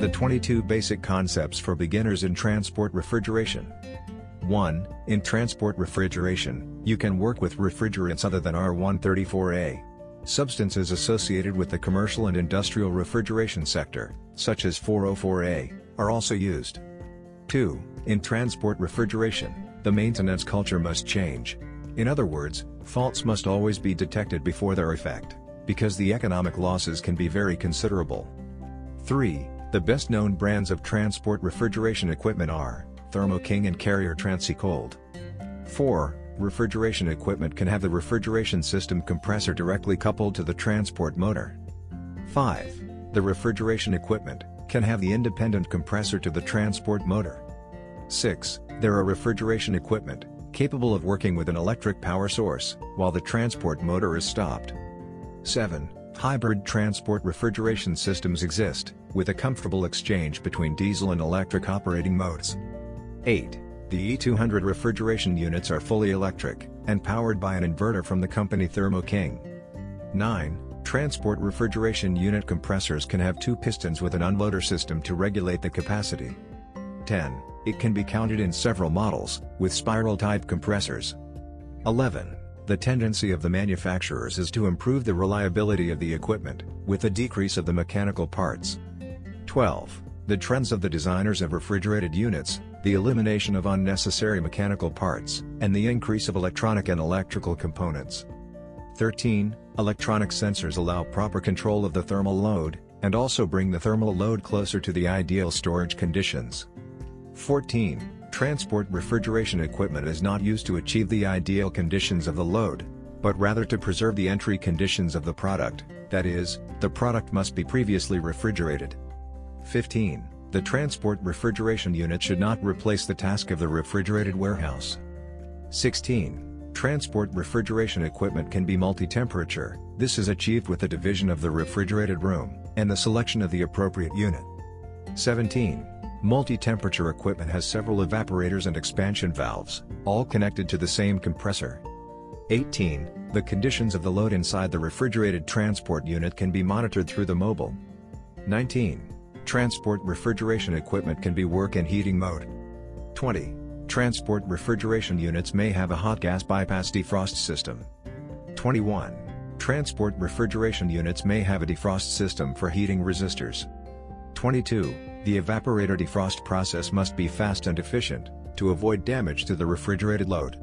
The 22 basic concepts for beginners in transport refrigeration. 1. In transport refrigeration, you can work with refrigerants other than R134A. Substances associated with the commercial and industrial refrigeration sector, such as 404A, are also used. 2. In transport refrigeration, the maintenance culture must change. In other words, faults must always be detected before their effect, because the economic losses can be very considerable. 3. The best known brands of transport refrigeration equipment are Thermo King and Carrier Transicold. 4. Refrigeration equipment can have the refrigeration system compressor directly coupled to the transport motor. 5. The refrigeration equipment can have the independent compressor to the transport motor. 6. There are refrigeration equipment capable of working with an electric power source while the transport motor is stopped. 7. Hybrid transport refrigeration systems exist, with a comfortable exchange between diesel and electric operating modes. 8. The E200 refrigeration units are fully electric, and powered by an inverter from the company Thermo King. 9. Transport refrigeration unit compressors can have two pistons with an unloader system to regulate the capacity. 10. It can be counted in several models, with spiral-type compressors. 11. The tendency of the manufacturers is to improve the reliability of the equipment, with a decrease of the mechanical parts. 12. The trends of the designers of refrigerated units, the elimination of unnecessary mechanical parts, and the increase of electronic and electrical components. 13. Electronic sensors allow proper control of the thermal load, and also bring the thermal load closer to the ideal storage conditions. 14. Transport refrigeration equipment is not used to achieve the ideal conditions of the load, but rather to preserve the entry conditions of the product, that is, the product must be previously refrigerated. 15. The transport refrigeration unit should not replace the task of the refrigerated warehouse. 16. Transport refrigeration equipment can be multi-temperature, this is achieved with the division of the refrigerated room, and the selection of the appropriate unit. 17. Multi-temperature equipment has several evaporators and expansion valves, all connected to the same compressor. 18. The conditions of the load inside the refrigerated transport unit can be monitored through the mobile. 19. Transport refrigeration equipment can be work and heating mode. 20. Transport refrigeration units may have a hot gas bypass defrost system. 21. Transport refrigeration units may have a defrost system for heating resistors. 22. The evaporator defrost process must be fast and efficient, to avoid damage to the refrigerated load.